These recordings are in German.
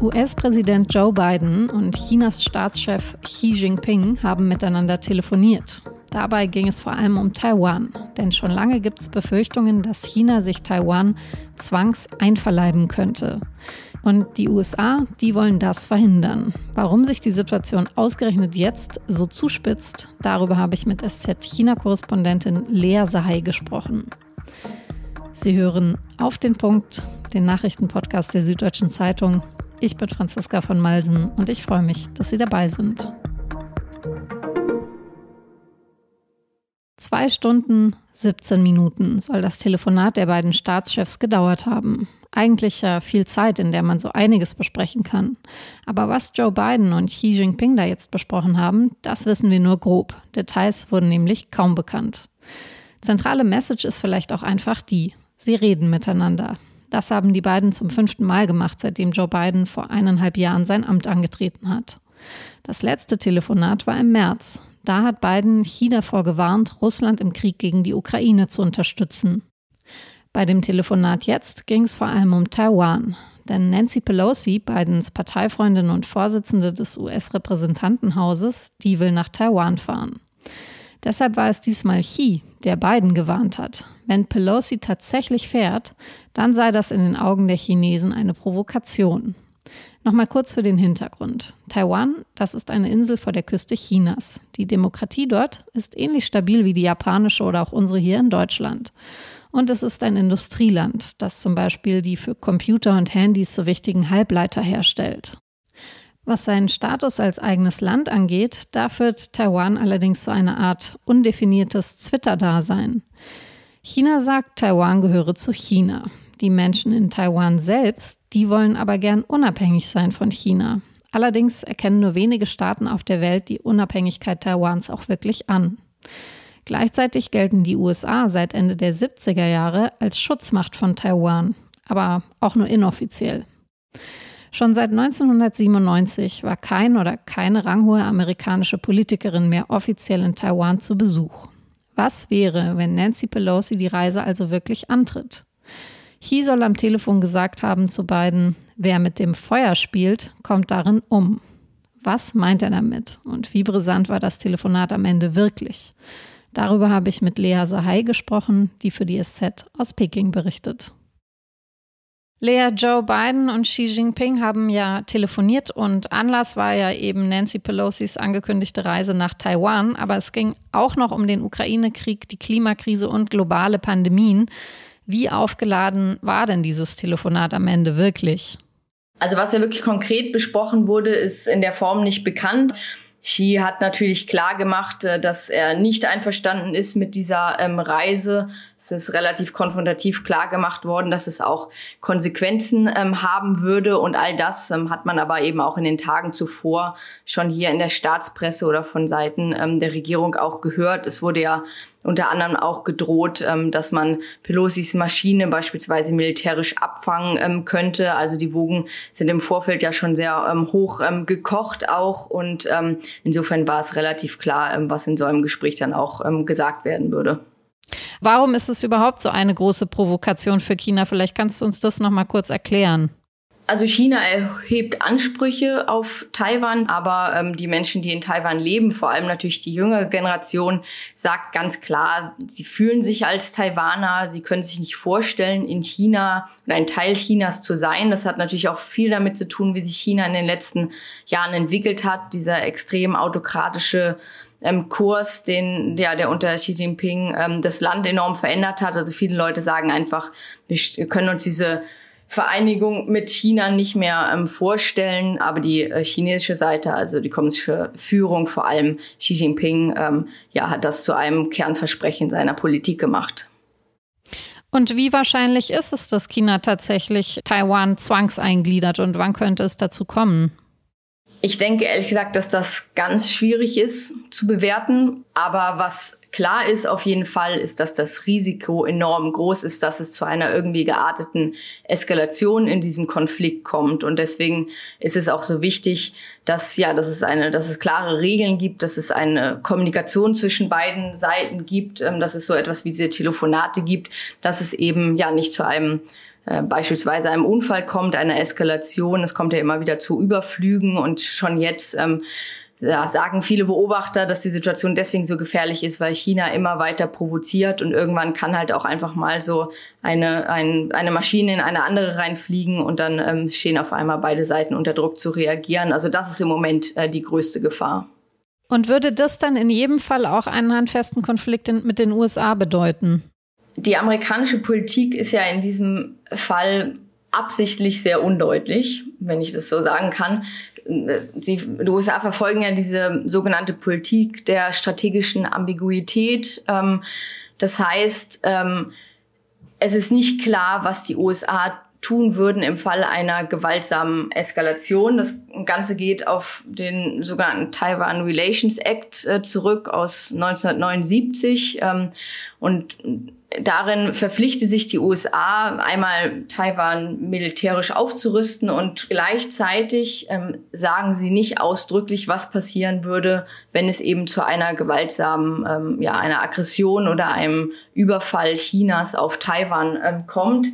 US-Präsident Joe Biden und Chinas Staatschef Xi Jinping haben miteinander telefoniert. Dabei ging es vor allem um Taiwan, denn schon lange gibt es Befürchtungen, dass China sich Taiwan zwangs einverleiben könnte. Und die USA, die wollen das verhindern. Warum sich die Situation ausgerechnet jetzt so zuspitzt, darüber habe ich mit SZ-China-Korrespondentin Lea Sahai gesprochen. Sie hören auf den Punkt, den Nachrichtenpodcast der Süddeutschen Zeitung. Ich bin Franziska von Malsen und ich freue mich, dass Sie dabei sind. Zwei Stunden, 17 Minuten soll das Telefonat der beiden Staatschefs gedauert haben. Eigentlich ja viel Zeit, in der man so einiges besprechen kann. Aber was Joe Biden und Xi Jinping da jetzt besprochen haben, das wissen wir nur grob. Details wurden nämlich kaum bekannt. Zentrale Message ist vielleicht auch einfach die, sie reden miteinander. Das haben die beiden zum fünften Mal gemacht, seitdem Joe Biden vor eineinhalb Jahren sein Amt angetreten hat. Das letzte Telefonat war im März. Da hat Biden Xi davor gewarnt, Russland im Krieg gegen die Ukraine zu unterstützen. Bei dem Telefonat jetzt ging es vor allem um Taiwan. Denn Nancy Pelosi, Bidens Parteifreundin und Vorsitzende des US-Repräsentantenhauses, die will nach Taiwan fahren. Deshalb war es diesmal Xi, der Biden gewarnt hat. Wenn Pelosi tatsächlich fährt, dann sei das in den Augen der Chinesen eine Provokation. Nochmal kurz für den Hintergrund. Taiwan, das ist eine Insel vor der Küste Chinas. Die Demokratie dort ist ähnlich stabil wie die japanische oder auch unsere hier in Deutschland. Und es ist ein Industrieland, das zum Beispiel die für Computer und Handys so wichtigen Halbleiter herstellt. Was seinen Status als eigenes Land angeht, da führt Taiwan allerdings zu einer Art undefiniertes Twitter-Dasein. China sagt, Taiwan gehöre zu China. Die Menschen in Taiwan selbst, die wollen aber gern unabhängig sein von China. Allerdings erkennen nur wenige Staaten auf der Welt die Unabhängigkeit Taiwans auch wirklich an. Gleichzeitig gelten die USA seit Ende der 70er Jahre als Schutzmacht von Taiwan, aber auch nur inoffiziell. Schon seit 1997 war kein oder keine ranghohe amerikanische Politikerin mehr offiziell in Taiwan zu Besuch. Was wäre, wenn Nancy Pelosi die Reise also wirklich antritt? Xi soll am Telefon gesagt haben zu beiden, wer mit dem Feuer spielt, kommt darin um. Was meint er damit? Und wie brisant war das Telefonat am Ende wirklich? Darüber habe ich mit Lea Sahai gesprochen, die für die SZ aus Peking berichtet. Lea, Joe Biden und Xi Jinping haben ja telefoniert und Anlass war ja eben Nancy Pelosis angekündigte Reise nach Taiwan. Aber es ging auch noch um den Ukraine-Krieg, die Klimakrise und globale Pandemien. Wie aufgeladen war denn dieses Telefonat am Ende wirklich? Also was ja wirklich konkret besprochen wurde, ist in der Form nicht bekannt. Xi hat natürlich klar gemacht, äh, dass er nicht einverstanden ist mit dieser ähm, Reise. Es ist relativ konfrontativ klar gemacht worden, dass es auch Konsequenzen ähm, haben würde. Und all das ähm, hat man aber eben auch in den Tagen zuvor schon hier in der Staatspresse oder von Seiten ähm, der Regierung auch gehört. Es wurde ja unter anderem auch gedroht, ähm, dass man Pelosis Maschine beispielsweise militärisch abfangen ähm, könnte. Also die Wogen sind im Vorfeld ja schon sehr ähm, hoch ähm, gekocht auch und ähm, insofern war es relativ klar, ähm, was in so einem Gespräch dann auch ähm, gesagt werden würde. Warum ist es überhaupt so eine große Provokation für China? Vielleicht kannst du uns das noch mal kurz erklären. Also China erhebt Ansprüche auf Taiwan, aber ähm, die Menschen, die in Taiwan leben, vor allem natürlich die jüngere Generation, sagt ganz klar, sie fühlen sich als Taiwaner, sie können sich nicht vorstellen, in China oder ein Teil Chinas zu sein. Das hat natürlich auch viel damit zu tun, wie sich China in den letzten Jahren entwickelt hat, dieser extrem autokratische ähm, Kurs, den ja der unter Xi Jinping ähm, das Land enorm verändert hat. Also viele Leute sagen einfach, wir können uns diese Vereinigung mit China nicht mehr ähm, vorstellen. Aber die äh, chinesische Seite, also die kommunistische Führung, vor allem Xi Jinping, ähm, ja, hat das zu einem Kernversprechen seiner Politik gemacht. Und wie wahrscheinlich ist es, dass China tatsächlich Taiwan zwangseingliedert und wann könnte es dazu kommen? Ich denke ehrlich gesagt, dass das ganz schwierig ist zu bewerten. aber was klar ist auf jeden Fall, ist, dass das Risiko enorm groß ist, dass es zu einer irgendwie gearteten Eskalation in diesem Konflikt kommt. Und deswegen ist es auch so wichtig, dass, ja, dass es eine, dass es klare Regeln gibt, dass es eine Kommunikation zwischen beiden Seiten gibt, ähm, dass es so etwas wie diese Telefonate gibt, dass es eben, ja, nicht zu einem äh, beispielsweise einem Unfall kommt, einer Eskalation. Es kommt ja immer wieder zu Überflügen und schon jetzt ähm, ja, sagen viele Beobachter, dass die Situation deswegen so gefährlich ist, weil China immer weiter provoziert und irgendwann kann halt auch einfach mal so eine, ein, eine Maschine in eine andere reinfliegen und dann ähm, stehen auf einmal beide Seiten unter Druck zu reagieren. Also das ist im Moment äh, die größte Gefahr. Und würde das dann in jedem Fall auch einen handfesten Konflikt in, mit den USA bedeuten? Die amerikanische Politik ist ja in diesem Fall absichtlich sehr undeutlich, wenn ich das so sagen kann. Sie, die USA verfolgen ja diese sogenannte Politik der strategischen Ambiguität. Ähm, das heißt, ähm, es ist nicht klar, was die USA tun würden im Fall einer gewaltsamen Eskalation. Das Ganze geht auf den sogenannten Taiwan Relations Act äh, zurück aus 1979. Ähm, und darin verpflichtet sich die USA, einmal Taiwan militärisch aufzurüsten und gleichzeitig ähm, sagen sie nicht ausdrücklich, was passieren würde, wenn es eben zu einer gewaltsamen, ähm, ja, einer Aggression oder einem Überfall Chinas auf Taiwan ähm, kommt.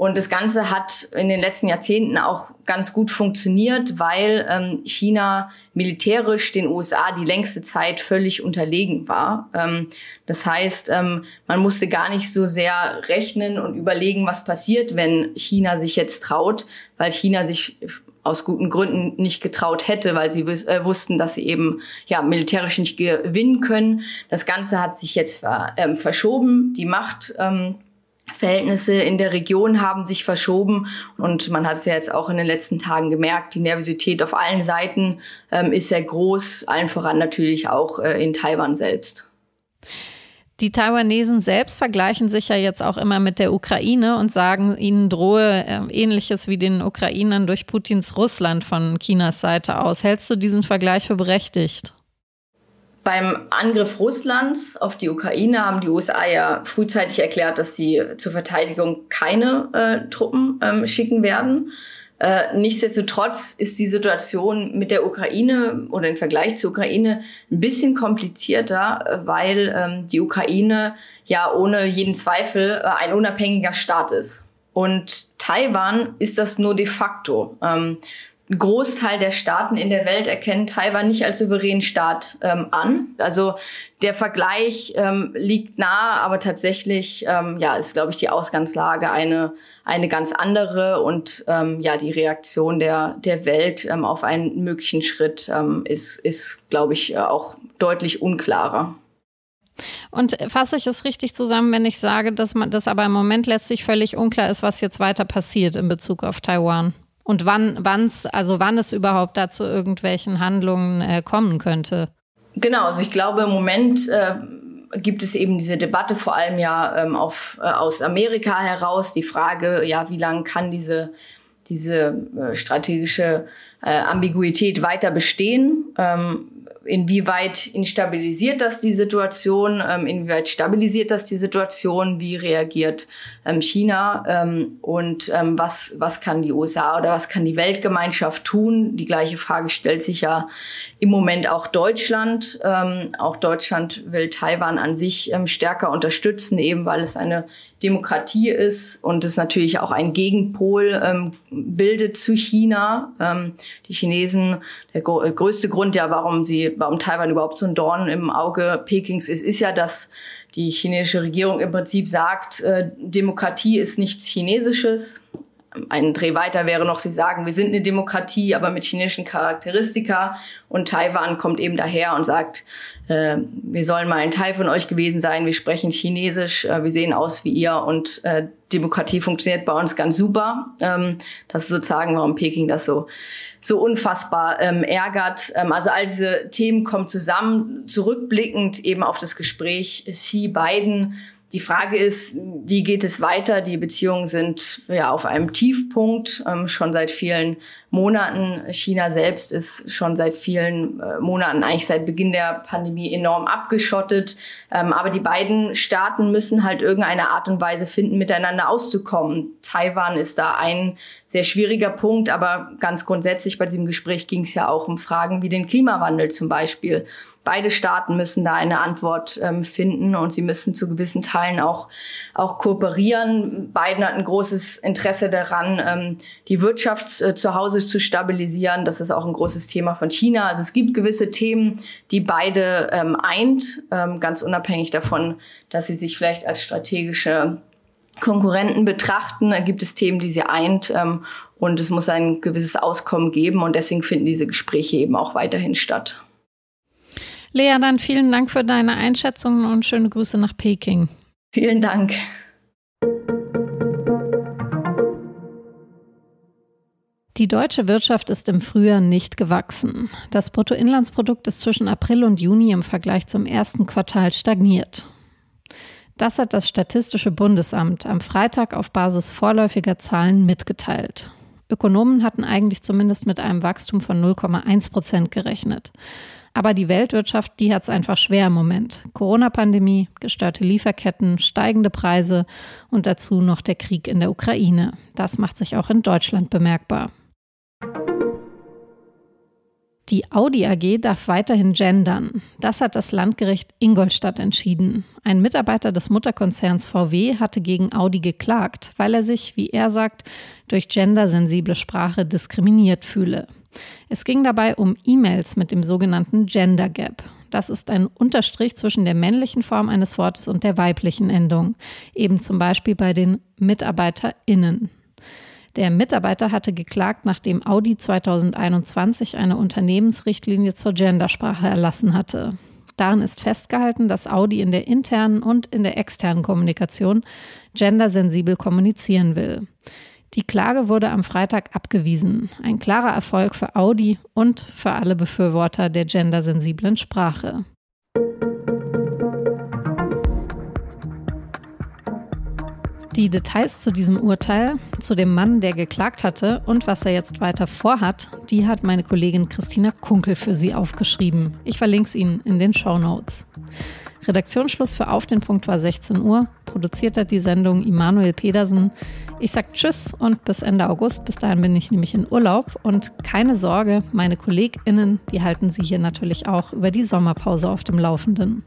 Und das Ganze hat in den letzten Jahrzehnten auch ganz gut funktioniert, weil ähm, China militärisch den USA die längste Zeit völlig unterlegen war. Ähm, das heißt, ähm, man musste gar nicht so sehr rechnen und überlegen, was passiert, wenn China sich jetzt traut, weil China sich aus guten Gründen nicht getraut hätte, weil sie äh, wussten, dass sie eben ja militärisch nicht gewinnen können. Das Ganze hat sich jetzt ver ähm, verschoben. Die Macht ähm, Verhältnisse in der Region haben sich verschoben und man hat es ja jetzt auch in den letzten Tagen gemerkt, die Nervosität auf allen Seiten ähm, ist sehr groß, allen voran natürlich auch äh, in Taiwan selbst. Die Taiwanesen selbst vergleichen sich ja jetzt auch immer mit der Ukraine und sagen, ihnen drohe äh, ähnliches wie den Ukrainern durch Putins Russland von Chinas Seite aus. Hältst du diesen Vergleich für berechtigt? Beim Angriff Russlands auf die Ukraine haben die USA ja frühzeitig erklärt, dass sie zur Verteidigung keine äh, Truppen ähm, schicken werden. Äh, nichtsdestotrotz ist die Situation mit der Ukraine oder im Vergleich zur Ukraine ein bisschen komplizierter, äh, weil ähm, die Ukraine ja ohne jeden Zweifel äh, ein unabhängiger Staat ist. Und Taiwan ist das nur de facto. Ähm, ein Großteil der Staaten in der Welt erkennen Taiwan nicht als souveränen Staat ähm, an. Also der Vergleich ähm, liegt nahe, aber tatsächlich ähm, ja, ist, glaube ich, die Ausgangslage eine, eine ganz andere und ähm, ja, die Reaktion der, der Welt ähm, auf einen möglichen Schritt ähm, ist, ist glaube ich, äh, auch deutlich unklarer. Und fasse ich es richtig zusammen, wenn ich sage, dass man das aber im Moment letztlich völlig unklar ist, was jetzt weiter passiert in Bezug auf Taiwan? Und wann, wann's, also wann es überhaupt dazu irgendwelchen Handlungen äh, kommen könnte. Genau, also ich glaube, im Moment äh, gibt es eben diese Debatte vor allem ja ähm, auf, äh, aus Amerika heraus, die Frage, ja, wie lange kann diese, diese äh, strategische äh, Ambiguität weiter bestehen? Ähm, inwieweit instabilisiert das die Situation, ähm, inwieweit stabilisiert das die Situation, wie reagiert ähm, China ähm, und ähm, was, was kann die USA oder was kann die Weltgemeinschaft tun? Die gleiche Frage stellt sich ja im Moment auch Deutschland. Ähm, auch Deutschland will Taiwan an sich stärker unterstützen, eben weil es eine Demokratie ist und es natürlich auch ein Gegenpol bildet zu China. Die Chinesen, der größte Grund ja, warum sie, warum Taiwan überhaupt so ein Dorn im Auge Pekings ist, ist ja, dass die chinesische Regierung im Prinzip sagt, äh, Demokratie ist nichts Chinesisches ein Dreh weiter wäre noch, sie sagen, wir sind eine Demokratie, aber mit chinesischen Charakteristika. Und Taiwan kommt eben daher und sagt, äh, wir sollen mal ein Teil von euch gewesen sein, wir sprechen Chinesisch, äh, wir sehen aus wie ihr und äh, Demokratie funktioniert bei uns ganz super. Ähm, das ist sozusagen, warum Peking das so so unfassbar ähm, ärgert. Ähm, also all diese Themen kommen zusammen, zurückblickend eben auf das Gespräch Xi Biden die Frage ist, wie geht es weiter? Die Beziehungen sind ja auf einem Tiefpunkt ähm, schon seit vielen Monaten. China selbst ist schon seit vielen äh, Monaten, eigentlich seit Beginn der Pandemie, enorm abgeschottet. Ähm, aber die beiden Staaten müssen halt irgendeine Art und Weise finden, miteinander auszukommen. Taiwan ist da ein sehr schwieriger Punkt, aber ganz grundsätzlich bei diesem Gespräch ging es ja auch um Fragen wie den Klimawandel zum Beispiel. Beide Staaten müssen da eine Antwort ähm, finden und sie müssen zu gewissen Teilen auch, auch kooperieren. Beiden hatten großes Interesse daran, ähm, die Wirtschaft äh, zu Hause zu stabilisieren. Das ist auch ein großes Thema von China. Also es gibt gewisse Themen, die beide ähm, eint, ähm, ganz unabhängig davon, dass sie sich vielleicht als strategische Konkurrenten betrachten, Da gibt es Themen, die sie eint ähm, und es muss ein gewisses Auskommen geben und deswegen finden diese Gespräche eben auch weiterhin statt. Lea, dann vielen Dank für deine Einschätzungen und schöne Grüße nach Peking. Vielen Dank. Die deutsche Wirtschaft ist im Frühjahr nicht gewachsen. Das Bruttoinlandsprodukt ist zwischen April und Juni im Vergleich zum ersten Quartal stagniert. Das hat das Statistische Bundesamt am Freitag auf Basis vorläufiger Zahlen mitgeteilt. Ökonomen hatten eigentlich zumindest mit einem Wachstum von 0,1 Prozent gerechnet. Aber die Weltwirtschaft, die hat es einfach schwer im Moment. Corona-Pandemie, gestörte Lieferketten, steigende Preise und dazu noch der Krieg in der Ukraine. Das macht sich auch in Deutschland bemerkbar. Die Audi AG darf weiterhin gendern. Das hat das Landgericht Ingolstadt entschieden. Ein Mitarbeiter des Mutterkonzerns VW hatte gegen Audi geklagt, weil er sich, wie er sagt, durch gendersensible Sprache diskriminiert fühle. Es ging dabei um E-Mails mit dem sogenannten Gender Gap. Das ist ein Unterstrich zwischen der männlichen Form eines Wortes und der weiblichen Endung, eben zum Beispiel bei den MitarbeiterInnen. Der Mitarbeiter hatte geklagt, nachdem Audi 2021 eine Unternehmensrichtlinie zur Gendersprache erlassen hatte. Darin ist festgehalten, dass Audi in der internen und in der externen Kommunikation gendersensibel kommunizieren will. Die Klage wurde am Freitag abgewiesen. Ein klarer Erfolg für Audi und für alle Befürworter der gendersensiblen Sprache. Die Details zu diesem Urteil, zu dem Mann, der geklagt hatte und was er jetzt weiter vorhat, die hat meine Kollegin Christina Kunkel für Sie aufgeschrieben. Ich verlinke es Ihnen in den Show Notes. Redaktionsschluss für Auf den Punkt war 16 Uhr. Produziert hat die Sendung Immanuel Pedersen. Ich sage Tschüss und bis Ende August. Bis dahin bin ich nämlich in Urlaub. Und keine Sorge, meine KollegInnen, die halten Sie hier natürlich auch über die Sommerpause auf dem Laufenden.